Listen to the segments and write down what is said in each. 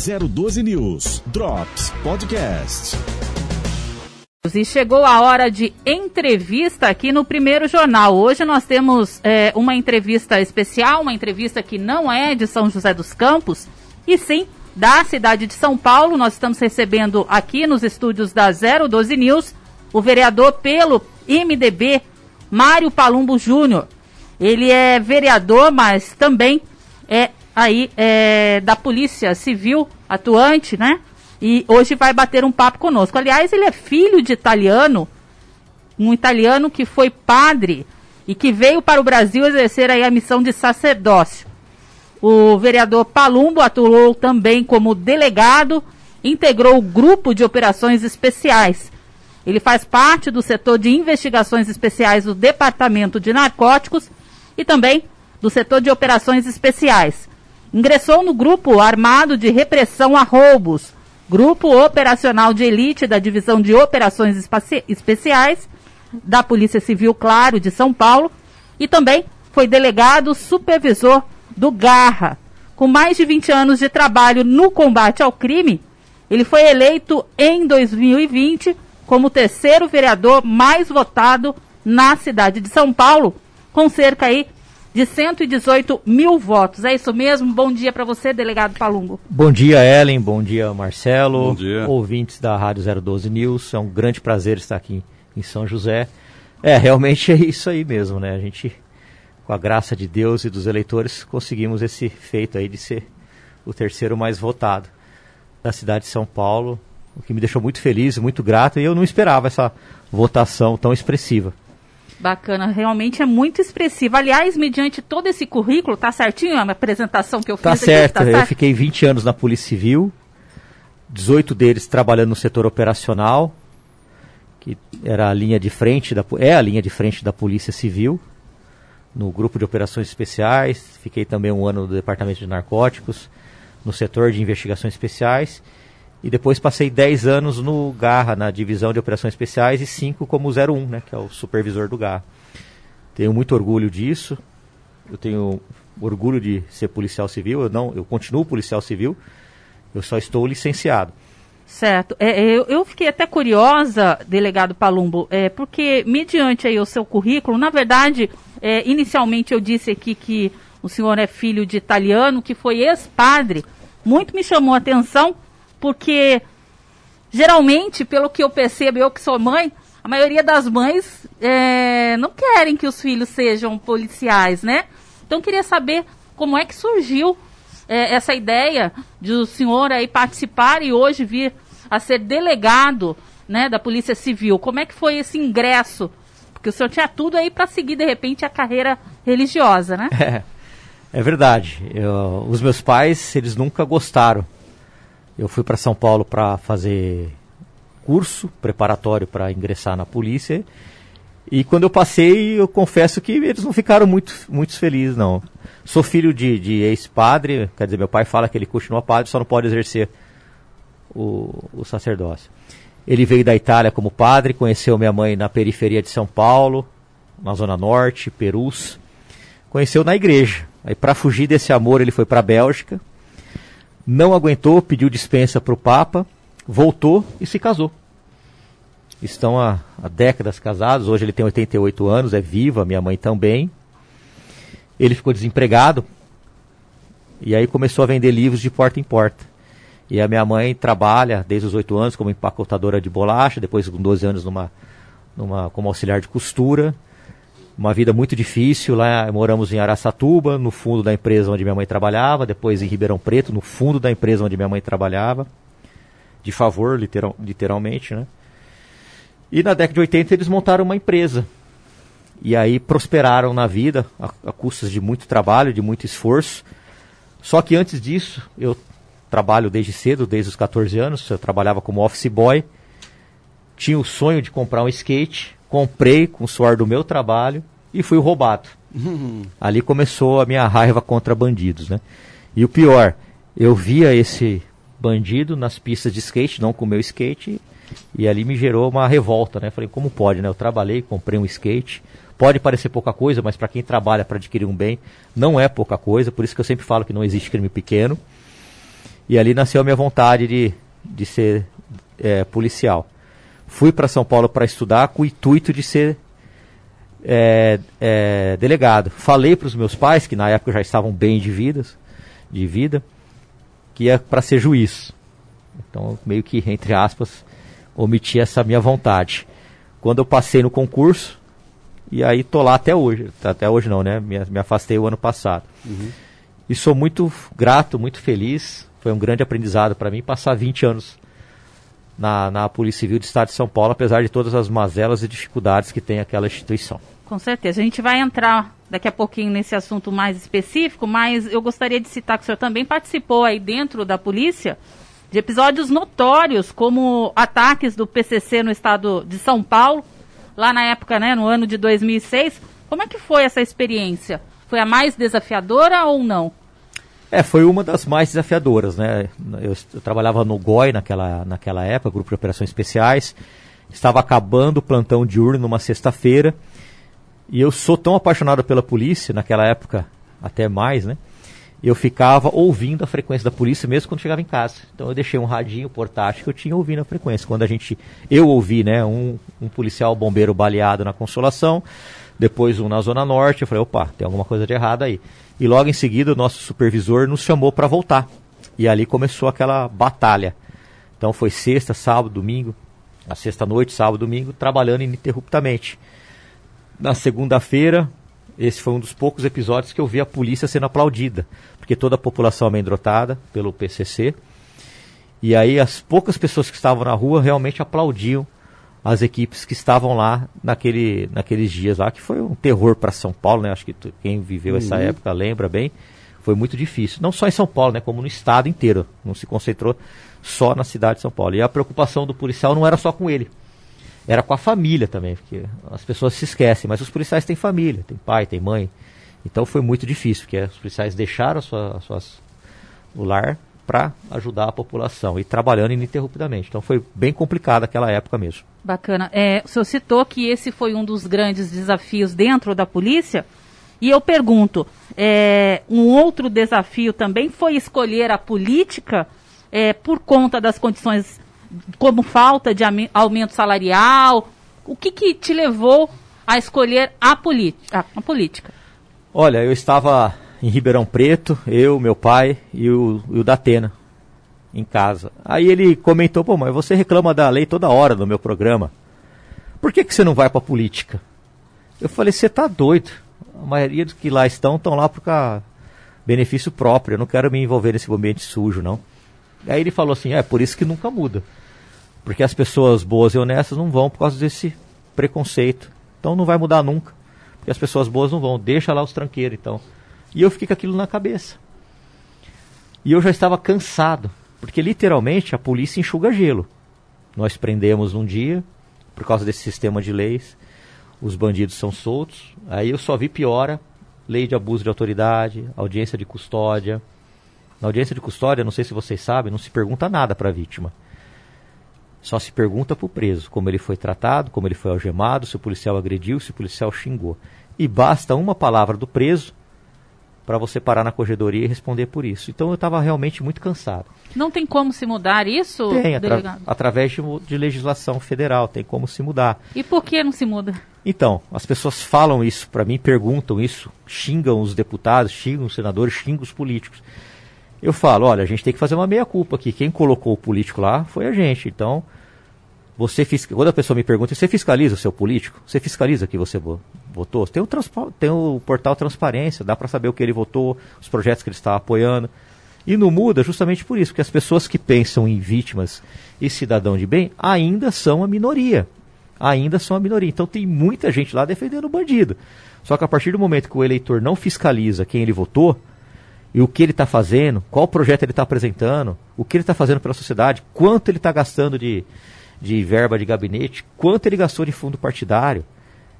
012 News Drops Podcast. E chegou a hora de entrevista aqui no primeiro jornal. Hoje nós temos é, uma entrevista especial, uma entrevista que não é de São José dos Campos, e sim da cidade de São Paulo. Nós estamos recebendo aqui nos estúdios da 012 News o vereador pelo MDB, Mário Palumbo Júnior. Ele é vereador, mas também é aí é, da Polícia Civil atuante, né? E hoje vai bater um papo conosco. Aliás, ele é filho de italiano, um italiano que foi padre e que veio para o Brasil exercer aí a missão de sacerdócio. O vereador Palumbo atuou também como delegado, integrou o grupo de operações especiais. Ele faz parte do setor de investigações especiais do Departamento de Narcóticos e também do setor de operações especiais. Ingressou no grupo armado de repressão a roubos, grupo operacional de elite da Divisão de Operações Especiais da Polícia Civil, claro, de São Paulo, e também foi delegado supervisor do Garra. Com mais de 20 anos de trabalho no combate ao crime, ele foi eleito em 2020 como o terceiro vereador mais votado na cidade de São Paulo, com cerca aí de 118 mil votos. É isso mesmo? Bom dia para você, delegado Palumbo. Bom dia, Ellen. Bom dia, Marcelo. Bom dia. Ouvintes da Rádio 012 News. É um grande prazer estar aqui em São José. É, realmente é isso aí mesmo, né? A gente, com a graça de Deus e dos eleitores, conseguimos esse feito aí de ser o terceiro mais votado da cidade de São Paulo, o que me deixou muito feliz, muito grato, e eu não esperava essa votação tão expressiva. Bacana, realmente é muito expressiva. Aliás, mediante todo esse currículo, tá certinho a apresentação que eu tá fiz certo. aqui? Tá certo, eu fiquei 20 anos na Polícia Civil, 18 deles trabalhando no setor operacional, que era a linha de frente da é a linha de frente da Polícia Civil, no grupo de operações especiais, fiquei também um ano no departamento de narcóticos, no setor de investigações especiais e depois passei 10 anos no Garra, na divisão de operações especiais, e 5 como 01, né, que é o supervisor do Garra. Tenho muito orgulho disso. Eu tenho orgulho de ser policial civil. Eu não, eu continuo policial civil. Eu só estou licenciado. Certo. É, eu, eu, fiquei até curiosa, delegado Palumbo, é, porque mediante aí o seu currículo, na verdade, é, inicialmente eu disse aqui que o senhor é filho de italiano, que foi ex-padre. Muito me chamou a atenção porque geralmente, pelo que eu percebo, eu que sou mãe, a maioria das mães é, não querem que os filhos sejam policiais, né? Então queria saber como é que surgiu é, essa ideia de o senhor aí participar e hoje vir a ser delegado né, da Polícia Civil. Como é que foi esse ingresso? Porque o senhor tinha tudo aí para seguir de repente a carreira religiosa, né? É, é verdade. Eu, os meus pais, eles nunca gostaram eu fui para São Paulo para fazer curso preparatório para ingressar na polícia. E quando eu passei, eu confesso que eles não ficaram muito, muito felizes, não. Sou filho de, de ex-padre, quer dizer, meu pai fala que ele continua padre, só não pode exercer o, o sacerdócio. Ele veio da Itália como padre, conheceu minha mãe na periferia de São Paulo, na Zona Norte, Perus. Conheceu na igreja. Aí, para fugir desse amor, ele foi para a Bélgica, não aguentou, pediu dispensa para o Papa, voltou e se casou. Estão há, há, décadas casados, hoje ele tem 88 anos, é viva, minha mãe também. Ele ficou desempregado e aí começou a vender livros de porta em porta. E a minha mãe trabalha desde os 8 anos como empacotadora de bolacha, depois com 12 anos numa, numa, como auxiliar de costura uma vida muito difícil. Lá moramos em Araçatuba, no fundo da empresa onde minha mãe trabalhava, depois em Ribeirão Preto, no fundo da empresa onde minha mãe trabalhava. De favor, literal, literalmente, né? E na década de 80 eles montaram uma empresa. E aí prosperaram na vida, a, a custas de muito trabalho, de muito esforço. Só que antes disso, eu trabalho desde cedo, desde os 14 anos, eu trabalhava como office boy. Tinha o sonho de comprar um skate, comprei com o suor do meu trabalho e fui roubado. Uhum. Ali começou a minha raiva contra bandidos, né? E o pior, eu via esse bandido nas pistas de skate, não com o meu skate, e ali me gerou uma revolta, né? Falei, como pode, né? Eu trabalhei, comprei um skate. Pode parecer pouca coisa, mas para quem trabalha para adquirir um bem, não é pouca coisa. Por isso que eu sempre falo que não existe crime pequeno. E ali nasceu a minha vontade de, de ser é, policial. Fui para São Paulo para estudar com o intuito de ser é, é, delegado. Falei para os meus pais, que na época já estavam bem de, vidas, de vida, que ia para ser juiz. Então, meio que, entre aspas, omiti essa minha vontade. Quando eu passei no concurso, e aí tô lá até hoje. Até hoje não, né? Me, me afastei o ano passado. Uhum. E sou muito grato, muito feliz. Foi um grande aprendizado para mim passar 20 anos na, na Polícia Civil do Estado de São Paulo, apesar de todas as mazelas e dificuldades que tem aquela instituição. Com certeza. A gente vai entrar daqui a pouquinho nesse assunto mais específico, mas eu gostaria de citar que o senhor também participou aí dentro da polícia de episódios notórios, como ataques do PCC no estado de São Paulo, lá na época, né, no ano de 2006. Como é que foi essa experiência? Foi a mais desafiadora ou não? É, foi uma das mais desafiadoras, né? Eu, eu, trabalhava no GOI naquela, naquela época, Grupo de Operações Especiais. Estava acabando o plantão diurno numa sexta-feira. E eu sou tão apaixonado pela polícia, naquela época até mais, né? Eu ficava ouvindo a frequência da polícia mesmo quando chegava em casa. Então eu deixei um radinho portátil que eu tinha ouvindo a frequência. Quando a gente. Eu ouvi, né? Um, um policial bombeiro baleado na Consolação, depois um na Zona Norte. Eu falei, opa, tem alguma coisa de errado aí. E logo em seguida o nosso supervisor nos chamou para voltar. E ali começou aquela batalha. Então foi sexta, sábado, domingo, a sexta noite, sábado, domingo, trabalhando ininterruptamente. Na segunda-feira, esse foi um dos poucos episódios que eu vi a polícia sendo aplaudida, porque toda a população amedrontada pelo PCC. E aí as poucas pessoas que estavam na rua realmente aplaudiam as equipes que estavam lá naquele, naqueles dias lá, que foi um terror para São Paulo, né? Acho que tu, quem viveu uhum. essa época lembra bem. Foi muito difícil. Não só em São Paulo, né? Como no estado inteiro. Não se concentrou só na cidade de São Paulo. E a preocupação do policial não era só com ele. Era com a família também, porque as pessoas se esquecem, mas os policiais têm família, tem pai, tem mãe. Então foi muito difícil, porque os policiais deixaram sua, suas, o lar para ajudar a população e trabalhando ininterruptamente. Então foi bem complicado aquela época mesmo. Bacana. É, o senhor citou que esse foi um dos grandes desafios dentro da polícia. E eu pergunto, é, um outro desafio também foi escolher a política é, por conta das condições como falta de aumento salarial. O que, que te levou a escolher a, a, a política? Olha, eu estava em Ribeirão Preto, eu, meu pai e o, e o Datena, em casa. Aí ele comentou, pô, mas você reclama da lei toda hora no meu programa. Por que, que você não vai para política? Eu falei, você tá doido. A maioria dos que lá estão, estão lá por benefício próprio. Eu não quero me envolver nesse ambiente sujo, não. Aí ele falou assim, é por isso que nunca muda. Porque as pessoas boas e honestas não vão por causa desse preconceito. Então não vai mudar nunca. Porque as pessoas boas não vão. Deixa lá os tranqueiros, então. E eu fiquei com aquilo na cabeça. E eu já estava cansado, porque literalmente a polícia enxuga gelo. Nós prendemos um dia, por causa desse sistema de leis, os bandidos são soltos. Aí eu só vi piora, lei de abuso de autoridade, audiência de custódia. Na audiência de custódia, não sei se vocês sabem, não se pergunta nada para a vítima. Só se pergunta para o preso como ele foi tratado, como ele foi algemado, se o policial agrediu, se o policial xingou. E basta uma palavra do preso para você parar na corredoria e responder por isso. Então eu estava realmente muito cansado. Não tem como se mudar isso? Tem, atra através de, de, legislação federal, tem como se mudar. E por que não se muda? Então, as pessoas falam isso para mim, perguntam isso, xingam os deputados, xingam os senadores, xingam os políticos. Eu falo, olha, a gente tem que fazer uma meia-culpa aqui. Quem colocou o político lá foi a gente. Então, você fisca... quando a pessoa me pergunta, você fiscaliza o seu político? Você fiscaliza que você votou? Tem o, tem o portal Transparência, dá para saber o que ele votou, os projetos que ele está apoiando. E não muda justamente por isso, porque as pessoas que pensam em vítimas e cidadão de bem ainda são a minoria. Ainda são a minoria. Então tem muita gente lá defendendo o bandido. Só que a partir do momento que o eleitor não fiscaliza quem ele votou, e o que ele está fazendo, qual projeto ele está apresentando, o que ele está fazendo pela sociedade, quanto ele está gastando de, de verba de gabinete, quanto ele gastou de fundo partidário.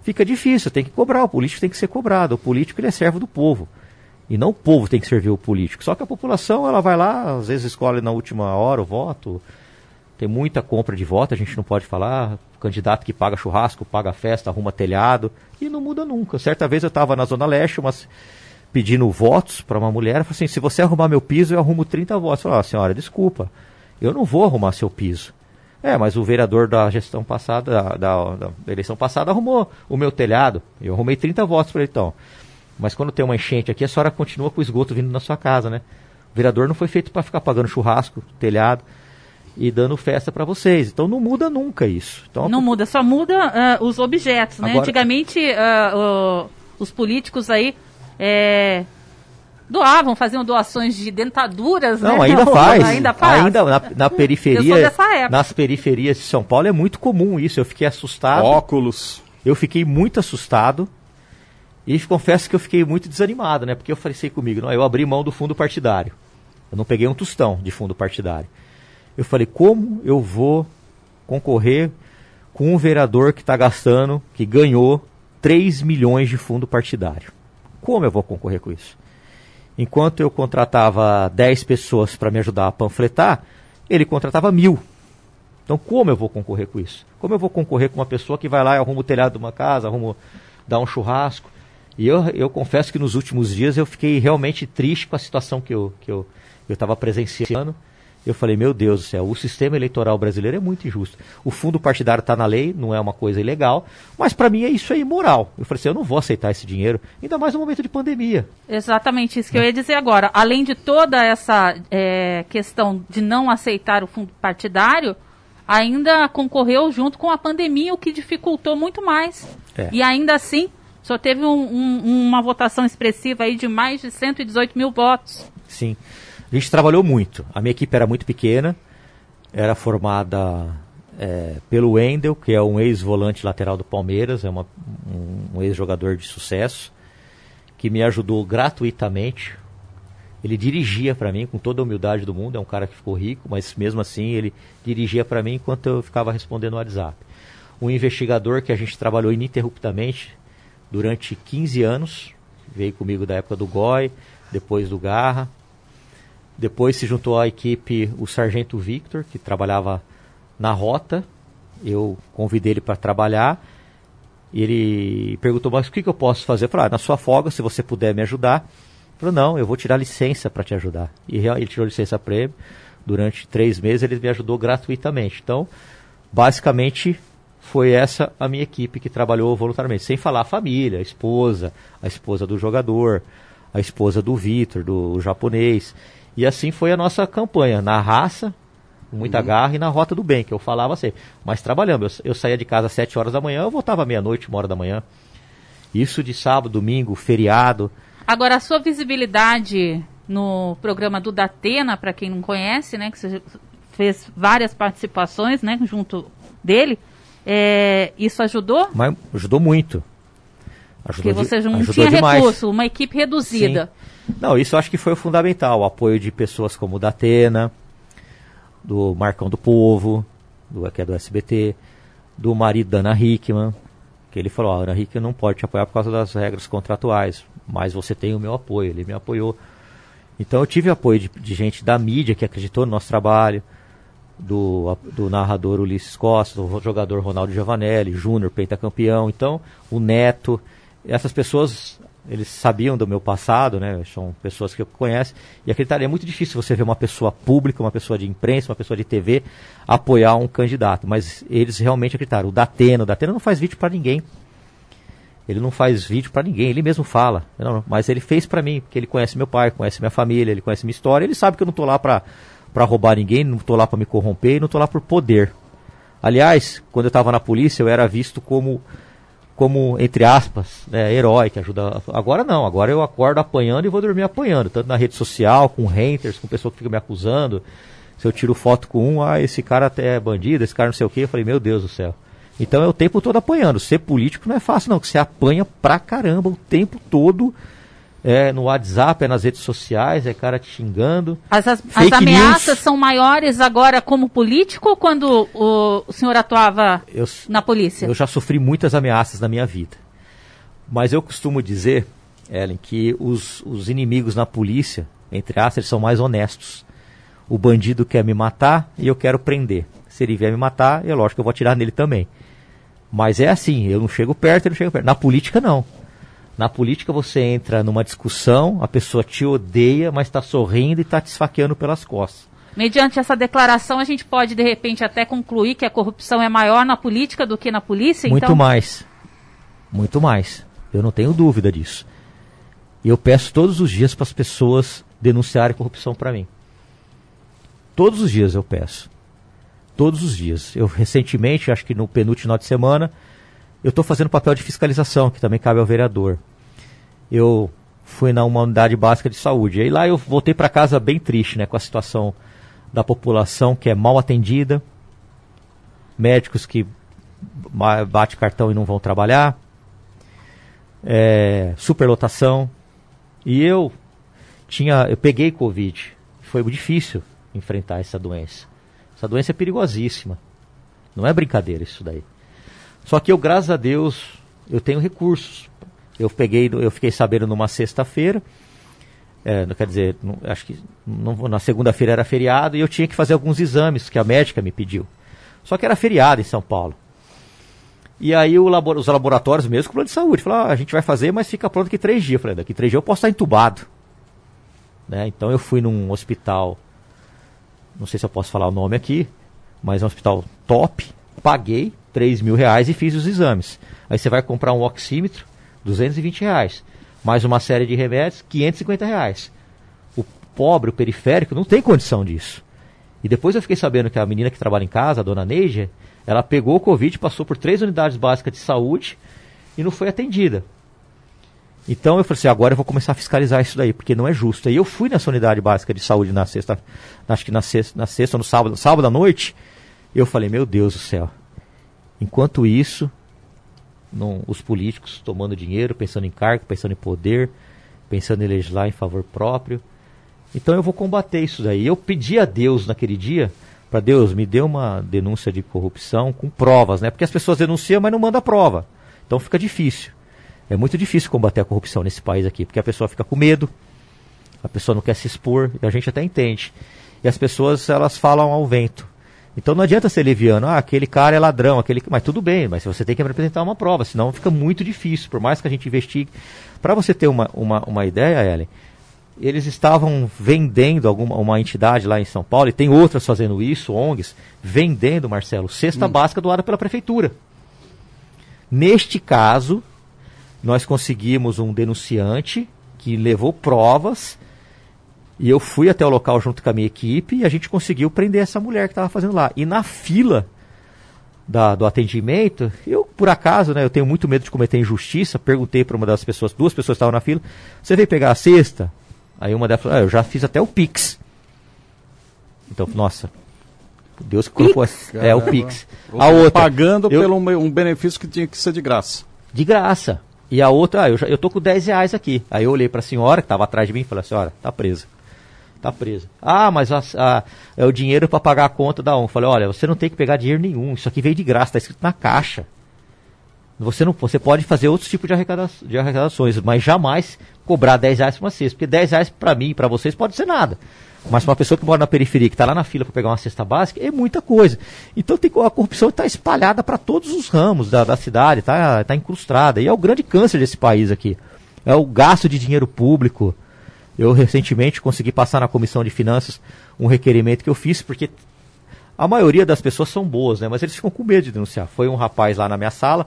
Fica difícil, tem que cobrar, o político tem que ser cobrado, o político ele é servo do povo. E não o povo tem que servir o político. Só que a população, ela vai lá, às vezes escolhe na última hora o voto. Tem muita compra de voto, a gente não pode falar. Candidato que paga churrasco, paga festa, arruma telhado. E não muda nunca. Certa vez eu estava na Zona Leste, umas pedindo votos para uma mulher, falou assim, se você arrumar meu piso, eu arrumo 30 votos. Eu falei, ah, senhora, desculpa, eu não vou arrumar seu piso. É, mas o vereador da gestão passada, da, da, da eleição passada, arrumou o meu telhado. Eu arrumei 30 votos para ele, então. Mas quando tem uma enchente aqui, a senhora continua com o esgoto vindo na sua casa, né? O vereador não foi feito para ficar pagando churrasco, telhado e dando festa para vocês. Então não muda nunca isso. Então, não muda, só muda uh, os objetos, né? Agora... Antigamente uh, uh, os políticos aí é, doavam, faziam doações de dentaduras, Não, né? ainda faz. ainda faz. Ainda na, na periferia, nas periferias de São Paulo é muito comum isso. Eu fiquei assustado. Óculos. Eu fiquei muito assustado. E confesso que eu fiquei muito desanimado, né? Porque eu falei comigo, não, eu abri mão do fundo partidário. Eu não peguei um tostão de fundo partidário. Eu falei, como eu vou concorrer com um vereador que está gastando, que ganhou 3 milhões de fundo partidário? Como eu vou concorrer com isso? Enquanto eu contratava 10 pessoas para me ajudar a panfletar, ele contratava mil. Então, como eu vou concorrer com isso? Como eu vou concorrer com uma pessoa que vai lá e arruma o telhado de uma casa, arruma, dá um churrasco? E eu, eu confesso que nos últimos dias eu fiquei realmente triste com a situação que eu estava que eu, eu presenciando. Eu falei, meu Deus do céu, o sistema eleitoral brasileiro é muito injusto. O fundo partidário está na lei, não é uma coisa ilegal, mas para mim é isso é imoral. Eu falei assim, eu não vou aceitar esse dinheiro, ainda mais no momento de pandemia. Exatamente isso que eu ia dizer agora. Além de toda essa é, questão de não aceitar o fundo partidário, ainda concorreu junto com a pandemia, o que dificultou muito mais. É. E ainda assim, só teve um, um, uma votação expressiva aí de mais de 118 mil votos. Sim. A gente trabalhou muito. A minha equipe era muito pequena, era formada é, pelo Wendel, que é um ex-volante lateral do Palmeiras, é uma, um, um ex-jogador de sucesso, que me ajudou gratuitamente. Ele dirigia para mim com toda a humildade do mundo, é um cara que ficou rico, mas mesmo assim ele dirigia para mim enquanto eu ficava respondendo no WhatsApp. Um investigador que a gente trabalhou ininterruptamente durante 15 anos, veio comigo da época do GOI, depois do Garra, depois se juntou à equipe o Sargento Victor, que trabalhava na rota. Eu convidei ele para trabalhar. Ele perguntou, mas o que, que eu posso fazer? Eu falei, ah, na sua folga, se você puder me ajudar. Ele falou, não, eu vou tirar licença para te ajudar. E ele tirou licença para ele. Durante três meses ele me ajudou gratuitamente. Então, basicamente, foi essa a minha equipe que trabalhou voluntariamente. Sem falar a família, a esposa, a esposa do jogador, a esposa do Vitor, do japonês. E assim foi a nossa campanha, na raça, com muita uhum. garra, e na rota do bem, que eu falava assim. Mas trabalhando, eu, eu saía de casa às 7 horas da manhã, eu voltava meia-noite, uma hora da manhã. Isso de sábado, domingo, feriado. Agora, a sua visibilidade no programa do Datena, para quem não conhece, né, que você fez várias participações, né, junto dele, é, isso ajudou? Mas ajudou muito. Ajudou Porque você não tinha demais. recurso, uma equipe reduzida. Sim. Não, isso acho que foi fundamental. O apoio de pessoas como o Datena, do Marcão do Povo, do, que é do SBT, do marido da Ana Hickman, que ele falou, Ana Hickman não pode te apoiar por causa das regras contratuais, mas você tem o meu apoio, ele me apoiou. Então eu tive apoio de, de gente da mídia que acreditou no nosso trabalho, do, do narrador Ulisses Costa, do jogador Ronaldo Giovanelli, Júnior, pentacampeão, então o Neto, essas pessoas eles sabiam do meu passado, né? São pessoas que eu conheço. E acreditaria, é muito difícil você ver uma pessoa pública, uma pessoa de imprensa, uma pessoa de TV apoiar um candidato. Mas eles realmente acreditaram. O Datena, o Datena não faz vídeo para ninguém. Ele não faz vídeo para ninguém, ele mesmo fala. Não, mas ele fez para mim, porque ele conhece meu pai, conhece minha família, ele conhece minha história. Ele sabe que eu não tô lá para roubar ninguém, não tô lá para me corromper, não tô lá por poder. Aliás, quando eu estava na polícia, eu era visto como como, entre aspas, né, herói que ajuda. Agora não, agora eu acordo apanhando e vou dormir apanhando, tanto na rede social, com haters, com pessoa que fica me acusando. Se eu tiro foto com um, ah, esse cara até é bandido, esse cara não sei o que, eu falei, meu Deus do céu. Então é o tempo todo apanhando. Ser político não é fácil, não, que você apanha pra caramba o tempo todo é no WhatsApp, é nas redes sociais, é cara te xingando. As, as, as ameaças news. são maiores agora como político ou quando o, o senhor atuava eu, na polícia? Eu já sofri muitas ameaças na minha vida. Mas eu costumo dizer, Ellen, que os, os inimigos na polícia, entre aspas, eles são mais honestos. O bandido quer me matar e eu quero prender. Se ele vier me matar, é lógico que eu vou atirar nele também. Mas é assim, eu não chego perto, ele não chega perto. Na política, não. Na política você entra numa discussão, a pessoa te odeia, mas está sorrindo e está te esfaqueando pelas costas. Mediante essa declaração, a gente pode, de repente, até concluir que a corrupção é maior na política do que na polícia? Muito então... mais. Muito mais. Eu não tenho dúvida disso. E eu peço todos os dias para as pessoas denunciarem corrupção para mim. Todos os dias eu peço. Todos os dias. Eu recentemente, acho que no penúltimo final de semana, eu estou fazendo papel de fiscalização, que também cabe ao vereador. Eu fui na uma unidade básica de saúde. E lá eu voltei para casa bem triste, né, com a situação da população que é mal atendida, médicos que bate cartão e não vão trabalhar, é, superlotação. E eu tinha, eu peguei Covid. Foi difícil enfrentar essa doença. Essa doença é perigosíssima. Não é brincadeira isso daí. Só que eu, graças a Deus, eu tenho recursos. Eu peguei, eu fiquei sabendo numa sexta-feira. É, quer dizer, não, acho que não, na segunda-feira era feriado e eu tinha que fazer alguns exames que a médica me pediu. Só que era feriado em São Paulo. E aí os laboratórios mesmo o plano de saúde falaram, ah, a gente vai fazer, mas fica pronto daqui três dias. Eu falei, daqui três dias eu posso estar entubado. Né? Então eu fui num hospital, não sei se eu posso falar o nome aqui, mas é um hospital top, paguei 3 mil reais e fiz os exames. Aí você vai comprar um oxímetro, 220 reais. Mais uma série de remédios, 550 reais. O pobre, o periférico, não tem condição disso. E depois eu fiquei sabendo que a menina que trabalha em casa, a dona Neija, ela pegou o Covid, passou por três unidades básicas de saúde e não foi atendida. Então eu falei assim, agora eu vou começar a fiscalizar isso daí, porque não é justo. Aí eu fui nessa unidade básica de saúde na sexta, acho que na sexta, na sexta no sábado, sábado à noite, eu falei, meu Deus do céu. Enquanto isso, não, os políticos tomando dinheiro, pensando em cargo, pensando em poder, pensando em legislar em favor próprio. Então eu vou combater isso daí. Eu pedi a Deus naquele dia para Deus, me dê uma denúncia de corrupção com provas, né? Porque as pessoas denunciam, mas não mandam prova. Então fica difícil. É muito difícil combater a corrupção nesse país aqui, porque a pessoa fica com medo, a pessoa não quer se expor, e a gente até entende. E as pessoas, elas falam ao vento. Então não adianta ser leviano, ah, aquele cara é ladrão, aquele mas tudo bem, mas você tem que apresentar uma prova, senão fica muito difícil, por mais que a gente investigue. Para você ter uma, uma, uma ideia, Ellen, eles estavam vendendo alguma uma entidade lá em São Paulo, e tem outras fazendo isso, ONGs, vendendo, Marcelo, cesta hum. básica doada pela prefeitura. Neste caso, nós conseguimos um denunciante que levou provas e eu fui até o local junto com a minha equipe e a gente conseguiu prender essa mulher que estava fazendo lá. E na fila da, do atendimento, eu, por acaso, né, eu tenho muito medo de cometer injustiça, perguntei para uma das pessoas, duas pessoas estavam na fila, você veio pegar a cesta? Aí uma delas falou, ah, eu já fiz até o Pix. Então, nossa, Deus que colocou é o Pix. A outra pagando eu, pelo um benefício que tinha que ser de graça. De graça. E a outra, ah, eu, já, eu tô com 10 reais aqui. Aí eu olhei para a senhora que estava atrás de mim e falei, senhora, tá presa. Tá presa. Ah, mas a, a, é o dinheiro para pagar a conta da ONG. Falei, olha, você não tem que pegar dinheiro nenhum. Isso aqui veio de graça, está escrito na caixa. Você não, você pode fazer outros tipos de, arrecada, de arrecadações, mas jamais cobrar 10 reais para uma cesta. Porque 10 reais para mim e para vocês pode ser nada. Mas para uma pessoa que mora na periferia, que está lá na fila para pegar uma cesta básica, é muita coisa. Então tem, a corrupção está espalhada para todos os ramos da, da cidade, está tá incrustada. E é o grande câncer desse país aqui. É o gasto de dinheiro público. Eu recentemente consegui passar na comissão de finanças um requerimento que eu fiz, porque a maioria das pessoas são boas, né? Mas eles ficam com medo de denunciar. Foi um rapaz lá na minha sala,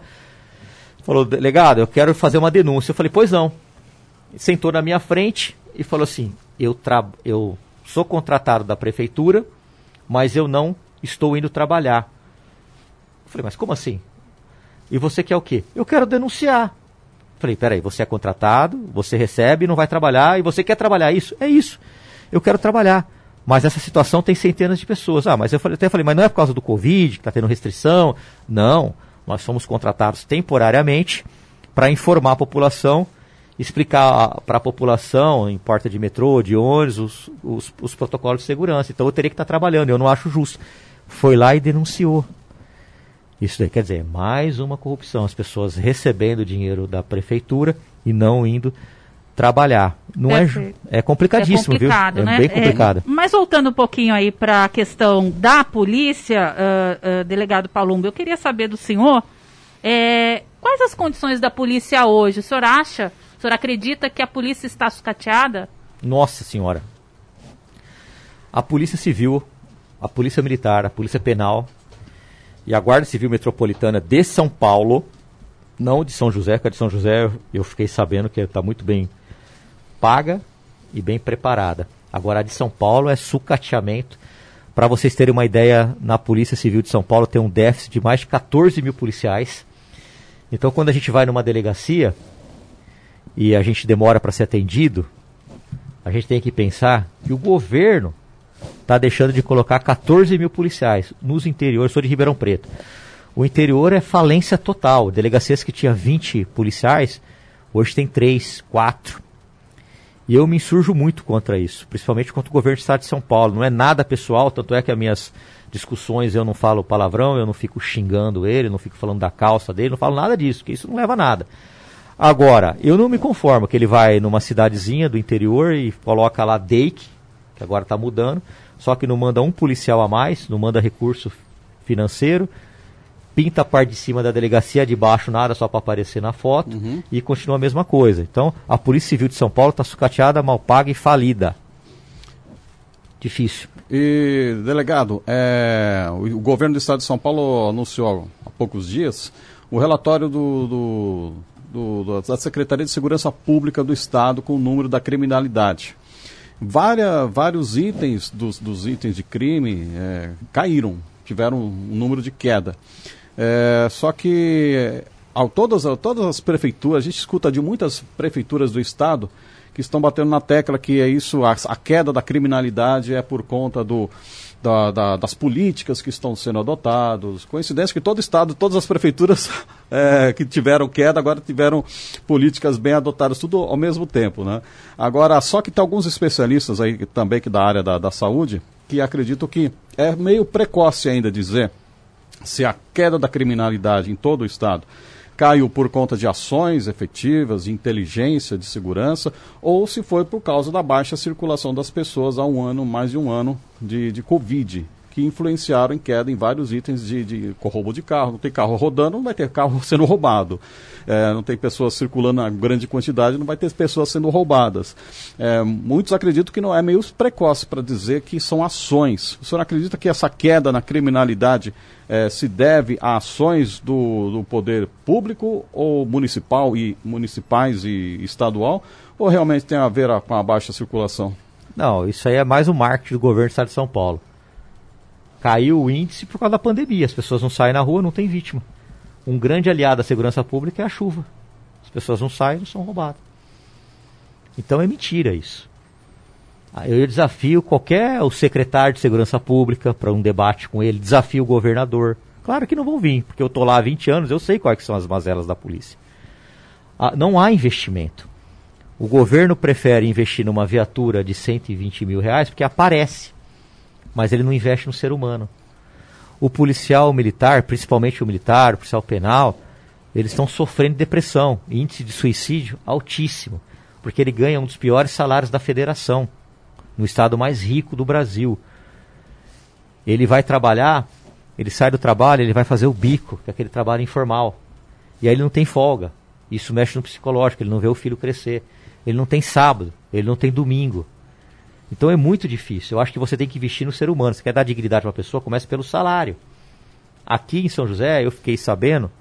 falou, delegado, eu quero fazer uma denúncia. Eu falei, pois não. Sentou na minha frente e falou assim, eu, tra eu sou contratado da prefeitura, mas eu não estou indo trabalhar. Eu falei, mas como assim? E você quer o quê? Eu quero denunciar. Falei, peraí, você é contratado, você recebe, não vai trabalhar, e você quer trabalhar isso? É isso. Eu quero trabalhar. Mas essa situação tem centenas de pessoas. Ah, mas eu falei, até falei, mas não é por causa do Covid, que está tendo restrição. Não, nós somos contratados temporariamente para informar a população explicar para a população, em porta de metrô, de ônibus, os, os, os, protocolos de segurança. Então eu teria que estar tá trabalhando, eu não acho justo. Foi lá e denunciou. Isso daí quer dizer, mais uma corrupção, as pessoas recebendo dinheiro da prefeitura e não indo trabalhar. Não é, é complicadíssimo, é complicado, viu? É né? bem complicado. É, mas voltando um pouquinho aí para a questão da polícia, uh, uh, delegado Palumbo, eu queria saber do senhor é, quais as condições da polícia hoje. O senhor acha senhor acredita que a polícia está sucateada? Nossa senhora. A Polícia Civil, a Polícia Militar, a Polícia Penal e a Guarda Civil Metropolitana de São Paulo, não de São José, que a de São José eu fiquei sabendo que está muito bem paga e bem preparada. Agora a de São Paulo é sucateamento. Para vocês terem uma ideia, na Polícia Civil de São Paulo tem um déficit de mais de 14 mil policiais. Então quando a gente vai numa delegacia e a gente demora para ser atendido, a gente tem que pensar que o governo está deixando de colocar 14 mil policiais nos interiores. Sou de Ribeirão Preto. O interior é falência total. Delegacias que tinha 20 policiais, hoje tem 3, 4. E eu me insurjo muito contra isso, principalmente contra o governo do estado de São Paulo. Não é nada pessoal, tanto é que as minhas discussões eu não falo palavrão, eu não fico xingando ele, não fico falando da calça dele, não falo nada disso, porque isso não leva a nada. Agora, eu não me conformo que ele vai numa cidadezinha do interior e coloca lá Dake, que agora está mudando, só que não manda um policial a mais, não manda recurso financeiro, pinta a parte de cima da delegacia, de baixo nada, só para aparecer na foto, uhum. e continua a mesma coisa. Então, a Polícia Civil de São Paulo está sucateada, mal paga e falida. Difícil. E, delegado, é, o, governo do estado de São Paulo anunciou há poucos dias o relatório do, do, do, da Secretaria de Segurança Pública do Estado com o número da criminalidade. Várias, vários itens dos, dos itens de crime é, caíram, tiveram um número de queda. É, só que ao, todas, todas as prefeituras, a gente escuta de muitas prefeituras do estado que estão batendo na tecla que é isso, a, a queda da criminalidade é por conta do, da, da, das políticas que estão sendo adotadas. Coincidência que todo estado, todas as prefeituras é, que tiveram queda, agora tiveram políticas bem adotadas, tudo ao mesmo tempo. Né? Agora, só que tem alguns especialistas aí também que da área da, da saúde que acreditam que é meio precoce ainda dizer se a queda da criminalidade em todo o estado caiu por conta de ações efetivas, de inteligência, de segurança, ou se foi por causa da baixa circulação das pessoas há um ano, mais de um ano de, de Covid, que influenciaram em queda em vários itens de, de roubo de carro. Não tem carro rodando, não vai ter carro sendo roubado. É, não tem pessoas circulando em grande quantidade, não vai ter pessoas sendo roubadas. É, muitos acreditam que não é meio precoce para dizer que são ações. O senhor acredita que essa queda na criminalidade é, se deve a ações do, do poder público ou municipal e municipais e estadual, ou realmente tem a ver a, com a baixa circulação? Não, isso aí é mais o marketing do governo do estado de São Paulo. Caiu o índice por causa da pandemia, as pessoas não saem na rua, não tem vítima. Um grande aliado da segurança pública é a chuva. As pessoas não saem, não são roubadas. Então é mentira isso. Ah, eu desafio qualquer o secretário de Segurança Pública para um debate com ele, desafio o governador. Claro que não vão vir, porque eu estou lá há 20 anos, eu sei quais são as mazelas da polícia. Ah, não há investimento. O governo prefere investir numa viatura de 120 mil reais porque aparece, mas ele não investe no ser humano. O policial militar, principalmente o militar, o policial penal, eles estão sofrendo depressão, índice de suicídio altíssimo, porque ele ganha um dos piores salários da federação no estado mais rico do Brasil. Ele vai trabalhar, ele sai do trabalho, ele vai fazer o bico, que é aquele trabalho informal. E aí ele não tem folga. Isso mexe no psicológico, ele não vê o filho crescer. Ele não tem sábado, ele não tem domingo. Então é muito difícil. Eu acho que você tem que investir no ser humano. Se quer dar dignidade para uma pessoa, comece pelo salário. Aqui em São José, eu fiquei sabendo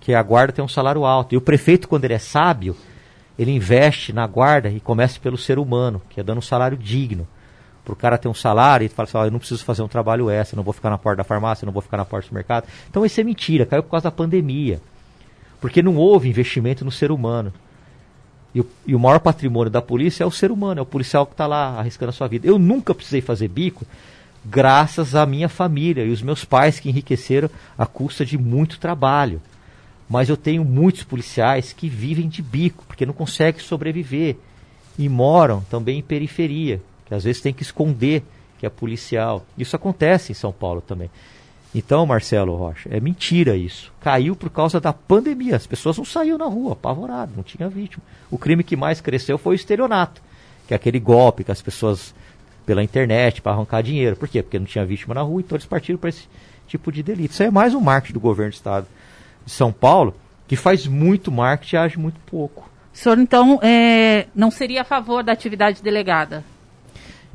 que a guarda tem um salário alto. E o prefeito, quando ele é sábio, ele investe na guarda e começa pelo ser humano, que é dando um salário digno. Para o cara ter um salário e fala assim, eu não preciso fazer um trabalho extra, não vou ficar na porta da farmácia, não vou ficar na porta do mercado. Então isso é mentira, caiu por causa da pandemia. Porque não houve investimento no ser humano. E o, e o maior patrimônio da polícia é o ser humano, é o policial que está lá arriscando a sua vida. Eu nunca precisei fazer bico graças à minha família e os meus pais que enriqueceram a custa de muito trabalho. Mas eu tenho muitos policiais que vivem de bico, porque não conseguem sobreviver. E moram também em periferia, que às vezes tem que esconder que é policial. Isso acontece em São Paulo também. Então, Marcelo Rocha, é mentira isso. Caiu por causa da pandemia. As pessoas não saíram na rua, apavoradas, não tinha vítima. O crime que mais cresceu foi o estelionato, que é aquele golpe que as pessoas pela internet para arrancar dinheiro. Por quê? Porque não tinha vítima na rua, então eles partiram para esse tipo de delito. Isso é mais um marketing do governo do estado de São Paulo, que faz muito marketing e age muito pouco. O senhor, então, é, não seria a favor da atividade delegada?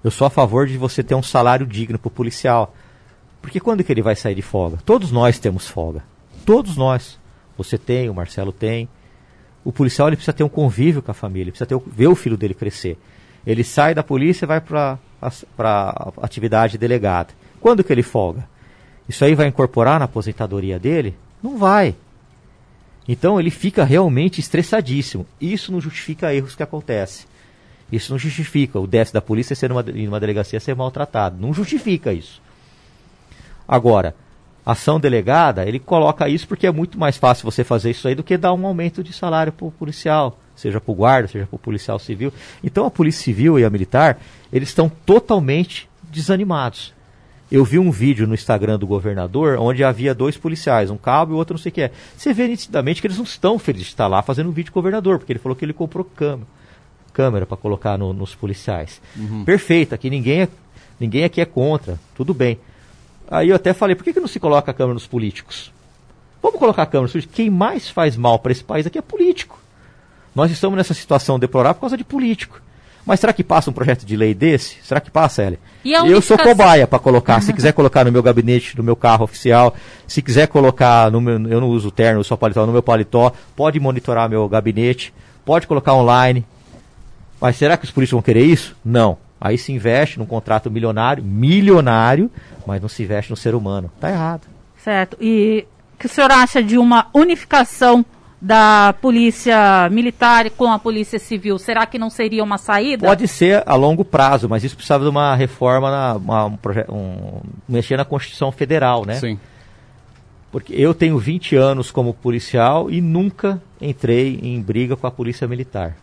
Eu sou a favor de você ter um salário digno para o policial. Porque quando que ele vai sair de folga? Todos nós temos folga. Todos nós. Você tem, o Marcelo tem. O policial ele precisa ter um convívio com a família, precisa ter, ver o filho dele crescer. Ele sai da polícia e vai para a atividade delegada. Quando que ele folga? Isso aí vai incorporar na aposentadoria dele? Não vai. Então ele fica realmente estressadíssimo. Isso não justifica erros que acontecem. Isso não justifica o déficit da polícia ser numa, numa delegacia ser maltratado. Não justifica isso. Agora, ação delegada, ele coloca isso porque é muito mais fácil você fazer isso aí do que dar um aumento de salário para o policial, seja para o guarda, seja para o policial civil. Então a polícia civil e a militar, eles estão totalmente desanimados. Eu vi um vídeo no Instagram do governador onde havia dois policiais, um cabo e o outro não sei o que é. Você vê nitidamente que eles não estão felizes de estar lá fazendo um vídeo com o governador, porque ele falou que ele comprou câmera câmera para colocar no, nos policiais. Uhum. Perfeito, aqui ninguém, é, ninguém aqui é contra, tudo bem. Aí eu até falei, por que, que não se coloca a câmera nos políticos? Vamos colocar a câmera nos políticos. Quem mais faz mal para esse país aqui é político. Nós estamos nessa situação deplorável por causa de político. Mas será que passa um projeto de lei desse? Será que passa, Eli? Eu sou cobaia para colocar. Se quiser colocar no meu gabinete, no meu carro oficial, se quiser colocar no meu, eu não uso terno, só paletó, no meu paletó, pode monitorar meu gabinete, pode colocar online. Mas será que os políticos vão querer isso? Não. Aí se investe num contrato milionário, milionário, mas não se investe no ser humano. Tá errado. Certo. E o que o senhor acha de uma unificação da polícia militar com a polícia civil? Será que não seria uma saída? Pode ser a longo prazo, mas isso precisava de uma reforma, na, uma, um, um, mexer na Constituição Federal, né? Sim. Porque eu tenho 20 anos como policial e nunca entrei em briga com a polícia militar.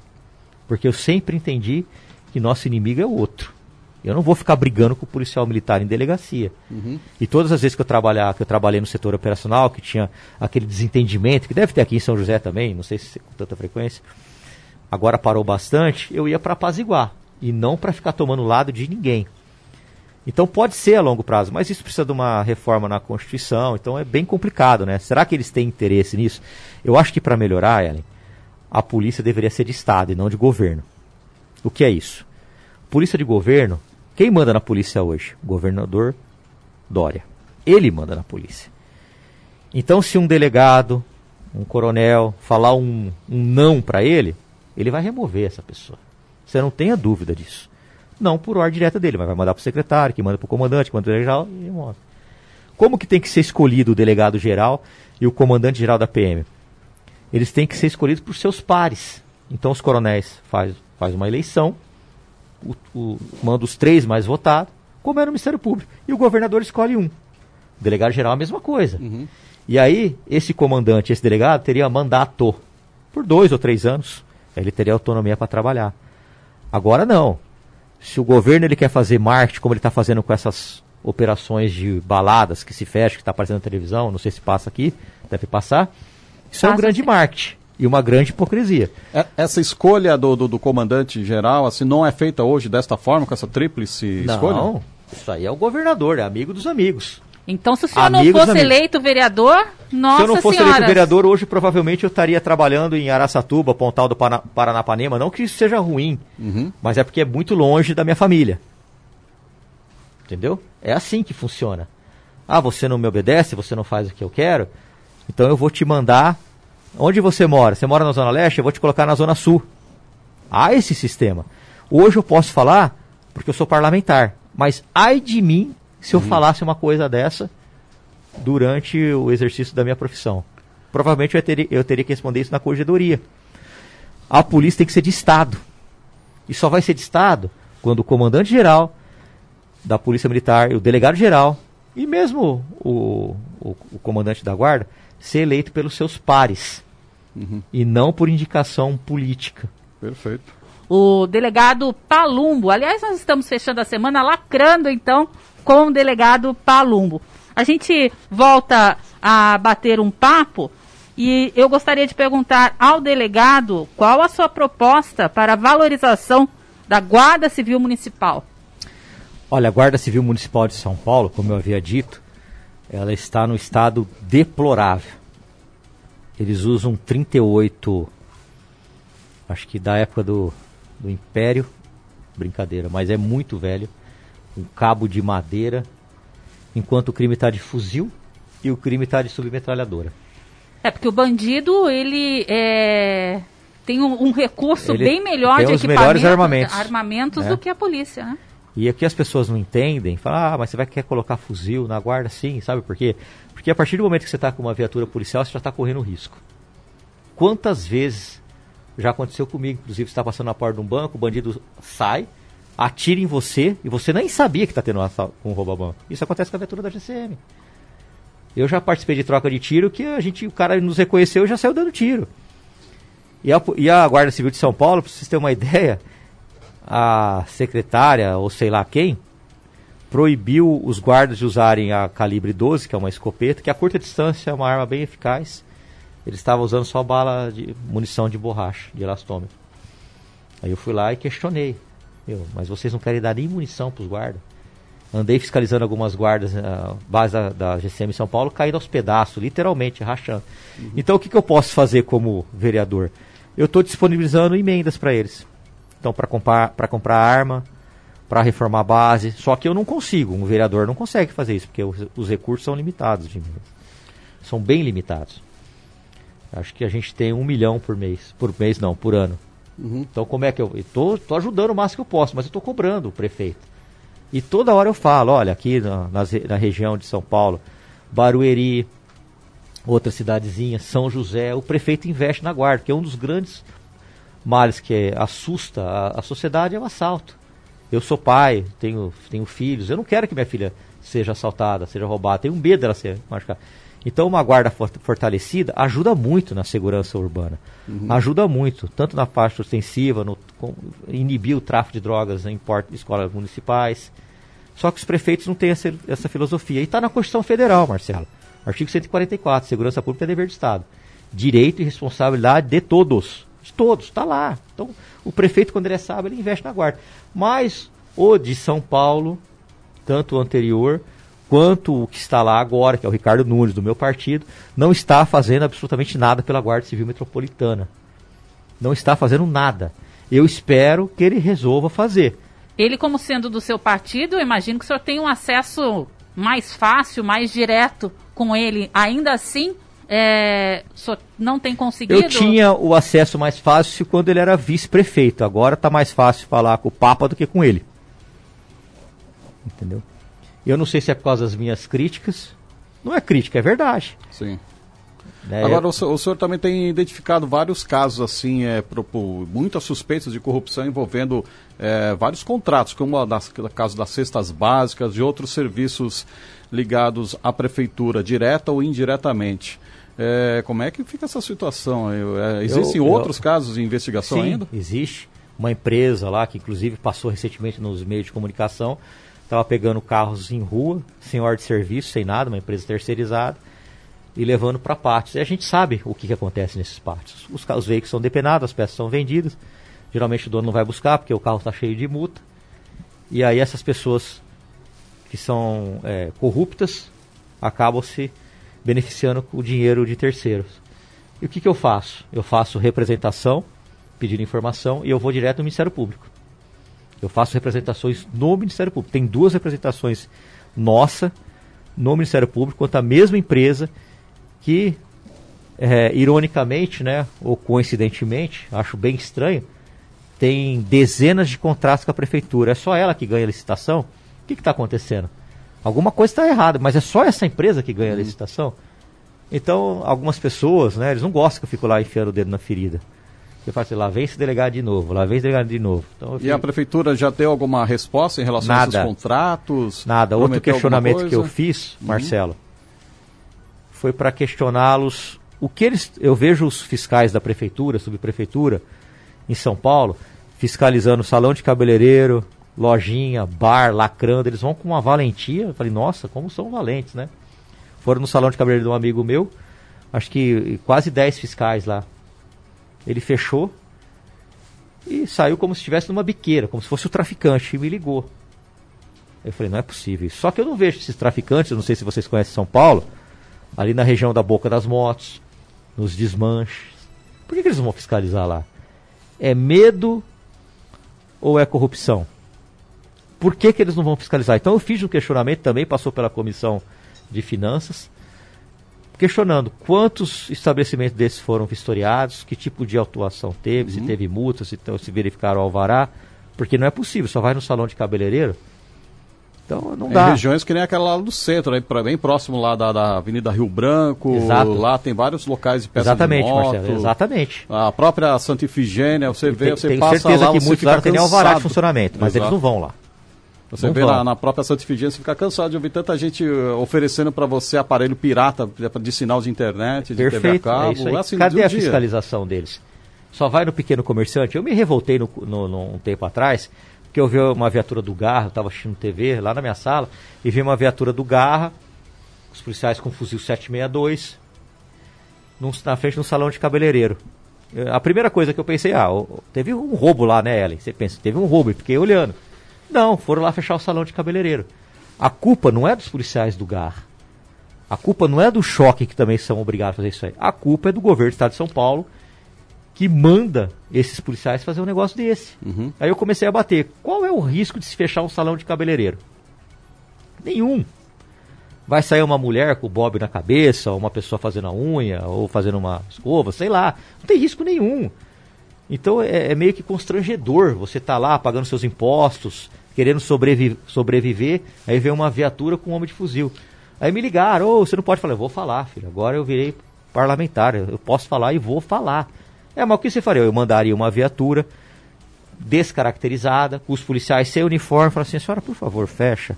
Porque eu sempre entendi que nosso inimigo é o outro. Eu não vou ficar brigando com o policial militar em delegacia. Uhum. E todas as vezes que eu trabalhar, que eu trabalhei no setor operacional, que tinha aquele desentendimento, que deve ter aqui em São José também, não sei se com tanta frequência, agora parou bastante, eu ia para apaziguar e não para ficar tomando lado de ninguém. Então pode ser a longo prazo, mas isso precisa de uma reforma na Constituição, então é bem complicado, né? Será que eles têm interesse nisso? Eu acho que para melhorar, Ellen, a polícia deveria ser de Estado e não de governo. O que é isso? Polícia de governo, quem manda na polícia hoje? O governador Dória. Ele manda na polícia. Então, se um delegado, um coronel, falar um, um não para ele, ele vai remover essa pessoa. Você não tenha dúvida disso. Não por ordem direta dele, mas vai mandar para o secretário, que manda para o comandante, que manda para o geral e remove. Como que tem que ser escolhido o delegado geral e o comandante geral da PM? eles têm que ser escolhidos por seus pares. Então os coronéis faz, faz uma eleição, o, o, manda os três mais votados, como era o Ministério Público. E o governador escolhe um. O delegado geral a mesma coisa. Uhum. E aí, esse comandante, esse delegado, teria mandato por dois ou três anos. Ele teria autonomia para trabalhar. Agora não. Se o governo ele quer fazer marketing, como ele está fazendo com essas operações de baladas que se fecham, que está aparecendo na televisão, não sei se passa aqui, deve passar isso é um grande marketing e uma grande hipocrisia. Essa escolha do, do, do comandante-geral assim, não é feita hoje desta forma, com essa tríplice não, escolha? Não, isso aí é o governador, é amigo dos amigos. Então, se o senhor Amigos, não fosse amigos. eleito vereador, nossa Se eu não fosse senhoras. eleito vereador, hoje provavelmente eu estaria trabalhando em Araçatuba, Pontal do Paranapanema. Não que isso seja ruim, uhum. mas é porque é muito longe da minha família. Entendeu? É assim que funciona. Ah, você não me obedece, você não faz o que eu quero. Então eu vou te mandar. Onde você mora? Você mora na Zona Leste? Eu vou te colocar na Zona Sul. Há esse sistema. Hoje eu posso falar porque eu sou parlamentar. Mas ai de mim se eu uhum. falasse uma coisa dessa durante o exercício da minha profissão. Provavelmente eu teria, eu teria que responder isso na corregedoria. A polícia tem que ser de Estado. E só vai ser de Estado quando o comandante-geral da Polícia Militar o delegado-geral e mesmo o, o, o comandante da guarda ser eleito pelos seus pares uhum. e não por indicação política. Perfeito. O delegado Palumbo, aliás, nós estamos fechando a semana lacrando então com o delegado Palumbo. A gente volta a bater um papo e eu gostaria de perguntar ao delegado qual a sua proposta para a valorização da Guarda Civil Municipal. Olha, a Guarda Civil Municipal de São Paulo, como eu havia dito, ela está no estado deplorável. Eles usam 38 acho que da época do, do Império, brincadeira, mas é muito velho. Um cabo de madeira, enquanto o crime está de fuzil e o crime está de submetralhadora. É, porque o bandido, ele é, tem um, um recurso Ele bem melhor tem de os melhores equipamento- armamentos. armamentos É. do que a polícia, né? E aqui as pessoas não entendem, falam, ah, mas você vai querer colocar fuzil na guarda? Sim, sabe por quê? Porque a partir do momento que você está com uma viatura policial, você já está correndo risco. Quantas vezes já aconteceu comigo, inclusive você está passando na porta de um banco, o bandido sai, atira em você e você nem sabia que está tendo um, um roubo a banco. Isso acontece com a viatura da GCM. Eu já participei de troca de tiro que a gente, o cara nos reconheceu e já saiu dando tiro. E a, e a Guarda Civil de São Paulo, para vocês terem uma ideia, a secretária, ou sei lá quem, proibiu os guardas de usarem a calibre 12, que é uma escopeta, que a curta distância é uma arma bem eficaz. Eles estavam usando só bala de munição de borracha, de elastômetro. Aí eu fui lá e questionei. Eu, mas vocês não querem dar nem munição para os guardas? Andei fiscalizando algumas guardas, uh, base da, da GCM São Paulo, caído aos pedaços, literalmente, rachando. Então o que, que eu posso fazer como vereador? Eu estou disponibilizando emendas para eles. Então, para comprar, pra comprar arma, para reformar a base. Só que eu não consigo, um vereador não consegue fazer isso, porque os, os recursos são limitados de. São bem limitados. Acho que a gente tem um milhão por mês. Por mês não, por ano. Então como é que eu. Estou tô, tô ajudando o máximo que eu posso, mas eu estou cobrando o prefeito. E toda hora eu falo, olha, aqui na, re- na região de São Paulo, Barueri, outra cidadezinha, São José, o prefeito investe na guarda, que é um dos grandes males que assusta a, a sociedade é o assalto. Eu sou pai, tenho, tenho filhos, eu não quero que minha filha seja assaltada, seja roubada, tenho medo dela ser machucada. Então uma guarda for- fortalecida ajuda muito na segurança urbana. Ajuda muito, tanto na parte ostensiva, no com- inibir o tráfico de drogas em port- escolas municipais. Só que os prefeitos não têm essa, essa filosofia. E está na Constituição Federal, Marcelo. Artigo 144, segurança pública é dever de Estado. Direito e responsabilidade de todos. De todos, está lá. Então, o prefeito, quando ele é sábio, ele investe na guarda. Mas o de São Paulo, tanto o anterior quanto o que está lá agora, que é o Ricardo Nunes, do meu partido, não está fazendo absolutamente nada pela Guarda Civil Metropolitana. Não está fazendo nada. Eu espero que ele resolva fazer. Ele, como sendo do seu partido, eu imagino que o senhor tem um acesso mais fácil, mais direto com ele. Ainda assim, é, o senhor não tem conseguido? Eu tinha o acesso mais fácil quando ele era vice-prefeito. Agora está mais fácil falar com o Papa do que com ele. Entendeu? Eu não sei se é por causa das minhas críticas. Não é crítica, é verdade. Sim. né? Agora, o, senhor- o senhor também tem identificado vários casos, assim, é, por muitas suspeitas de corrupção envolvendo é, vários contratos, como o caso das cestas básicas e outros serviços ligados à prefeitura, direta ou indiretamente. É, como é que fica essa situação? Eu- é, existem eu- outros casos de investigação Sim, ainda? existe. Uma empresa lá que inclusive passou recentemente nos meios de comunicação, estava pegando carros em rua, sem ordem de serviço, sem nada, uma empresa terceirizada, e levando para pátios. E a gente sabe o que, que acontece nesses pátios. Os, os veículos são depenados, as peças são vendidas. Geralmente o dono não vai buscar porque o carro está cheio de multa. E aí essas pessoas que são é, corruptas acabam se beneficiando o dinheiro de terceiros. E o que, que eu faço? Eu faço representação, pedindo informação, e eu vou direto no Ministério Público. Eu faço representações no Ministério Público. Tem duas representações nossa no Ministério Público contra a mesma empresa que, é, ironicamente, né, ou coincidentemente, acho bem estranho, tem dezenas de contratos com a prefeitura. É só ela que ganha a licitação? O que está acontecendo? Alguma coisa está errada, mas é só essa empresa que ganha a licitação? Então, algumas pessoas, né, eles não gostam que eu fico lá enfiando o dedo na ferida. Eu falo assim, lá vem esse delegado de novo, lá vem esse delegado de novo. Então, eu E a fico- prefeitura já deu alguma resposta em relação a Nada. esses contratos? Nada. Outro questionamento que eu coisa? Uhum. fiz, Marcelo, foi para questioná-los o que eles. Eu vejo os fiscais da prefeitura, subprefeitura, em São Paulo, fiscalizando salão de cabeleireiro, lojinha, bar, lacrando. Eles vão com uma valentia. Eu falei, nossa, como são valentes, né? Foram no salão de cabeleireiro de um amigo meu, acho que quase 10 fiscais lá. Ele fechou e saiu como se estivesse numa biqueira, como se fosse o traficante, e me ligou. Eu falei, não é possível. Só que eu não vejo esses traficantes, não sei se vocês conhecem São Paulo, ali na região da boca das motos, nos desmanches. Por que, que eles vão fiscalizar lá? É medo ou é corrupção? Por que, que eles não vão fiscalizar? Então eu fiz um questionamento também, passou pela comissão de finanças, questionando quantos estabelecimentos desses foram vistoriados, que tipo de autuação teve, uhum. se teve multa, se, se verificaram o alvará, porque não é possível, só vai no salão de cabeleireiro. Então não dá. Em regiões que nem aquela lá do centro, aí, bem próximo lá da, da Avenida Rio Branco, Exato. lá tem vários locais de peça exatamente, de moto. Marcelo, exatamente. A própria Santa Ifigênia, você vê, tem, você passa certeza lá, que você muitos fica lá tem alvará de funcionamento, mas Exato. eles não vão lá. Você vê lá na própria Santa Ifigênia, você fica cansado de ouvir tanta gente uh, oferecendo para você aparelho pirata de sinal de internet, de Perfeito, TV a cabo. É. Assim, Cadê a dia? fiscalização deles? Só vai no pequeno comerciante. Eu me revoltei no, no, no um tempo atrás, porque eu vi uma viatura do Garra, estava assistindo TV lá na minha sala, e vi uma viatura do Garra, os policiais com fuzil 762, num, na frente do salão de cabeleireiro. A primeira coisa que eu pensei, ah, teve um roubo lá, né, Ellen? Você pensa, teve um roubo, e fiquei olhando. Não, foram lá fechar o salão de cabeleireiro. A culpa não é dos policiais do GAR. A culpa não é do choque que também são obrigados a fazer isso aí. A culpa é do governo do estado de São Paulo que manda esses policiais fazer um negócio desse. Uhum. Aí eu comecei a bater. Qual é o risco de se fechar um salão de cabeleireiro? Nenhum. Vai sair uma mulher com o bob na cabeça, uma pessoa fazendo a unha, ou fazendo uma escova, sei lá. Não tem risco nenhum. Então é, é meio que constrangedor. Você tá lá pagando seus impostos, querendo sobrevi sobreviver, aí vem uma viatura com um homem de fuzil. Aí me ligaram, oh, você não pode falar, eu vou falar, filho, agora eu virei parlamentar, eu posso falar e vou falar. É, mas o que você faria? Eu mandaria uma viatura descaracterizada, com os policiais sem uniforme, falar assim, senhora, por favor, fecha.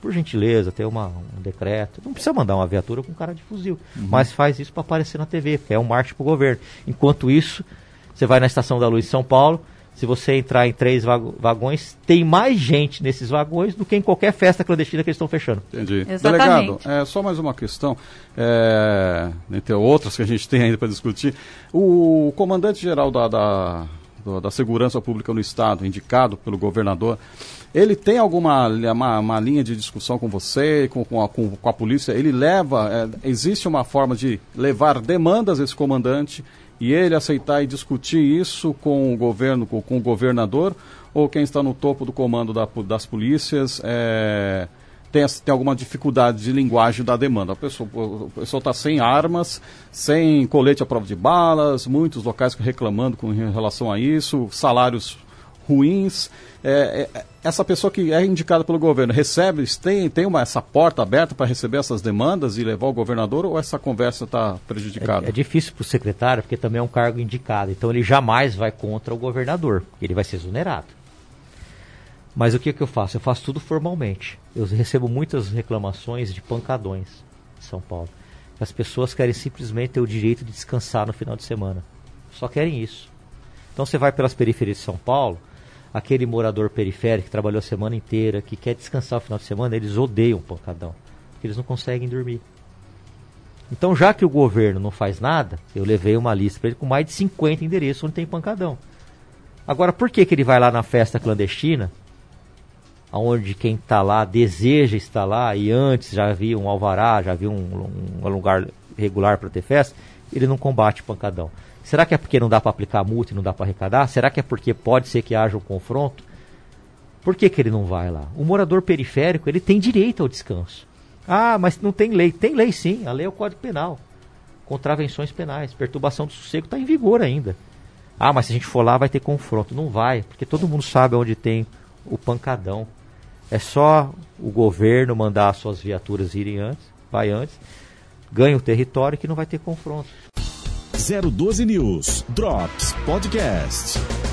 Por gentileza, tem uma, um decreto. Não precisa mandar uma viatura com cara de fuzil. Uhum. Mas faz isso para aparecer na TV, porque é um marketing para o governo. Enquanto isso, você vai na Estação da Luz de São Paulo, se você entrar em três vagões, tem mais gente nesses vagões do que em qualquer festa clandestina que eles estão fechando. Entendi. Exatamente. Delegado, é, só mais uma questão, é, entre outras que a gente tem ainda para discutir. O comandante-geral da, da, da Segurança Pública no Estado, indicado pelo governador, ele tem alguma uma, uma, linha de discussão com você, com, com, a, com, com a polícia? Ele leva, é, existe uma forma de levar demandas a esse comandante e ele aceitar e discutir isso com o governo, com, com o governador, ou quem está no topo do comando da, das polícias é, tem, tem alguma dificuldade de linguagem da demanda. A pessoa está sem armas, sem colete à prova de balas, muitos locais reclamando com relação a isso, salários ruins. É, é, essa pessoa que é indicada pelo governo recebe, tem, tem uma, essa porta aberta para receber essas demandas e levar o governador ou essa conversa está prejudicada? É, é difícil para o secretário, porque também é um cargo indicado. Então ele jamais vai contra o governador, ele vai ser exonerado. Mas o que, que eu faço? Eu faço tudo formalmente. Eu recebo muitas reclamações de pancadões em São Paulo. As pessoas querem simplesmente ter o direito de descansar no final de semana. Só querem isso. Então você vai pelas periferias de São Paulo, aquele morador periférico que trabalhou a semana inteira, que quer descansar o final de semana, eles odeiam o pancadão. Porque eles não conseguem dormir. Então, já que o governo não faz nada, eu levei uma lista para ele com mais de 50 endereços onde tem pancadão. Agora, por que, que ele vai lá na festa clandestina, onde quem está lá deseja estar lá e antes já havia um alvará, já havia um, um lugar regular para ter festa, ele não combate pancadão? Será que é porque não dá para aplicar multa e não dá para arrecadar? Será que é porque pode ser que haja um confronto? Por que, que ele não vai lá? O morador periférico ele tem direito ao descanso. Ah, mas não tem lei. Tem lei sim, a lei é o Código Penal. Contravenções penais, perturbação do sossego está em vigor ainda. Ah, mas se a gente for lá vai ter confronto. Não vai, porque todo mundo sabe onde tem o pancadão. É só o governo mandar as suas viaturas irem antes, vai antes, ganha o território que não vai ter confronto. 012 News Drops Podcast.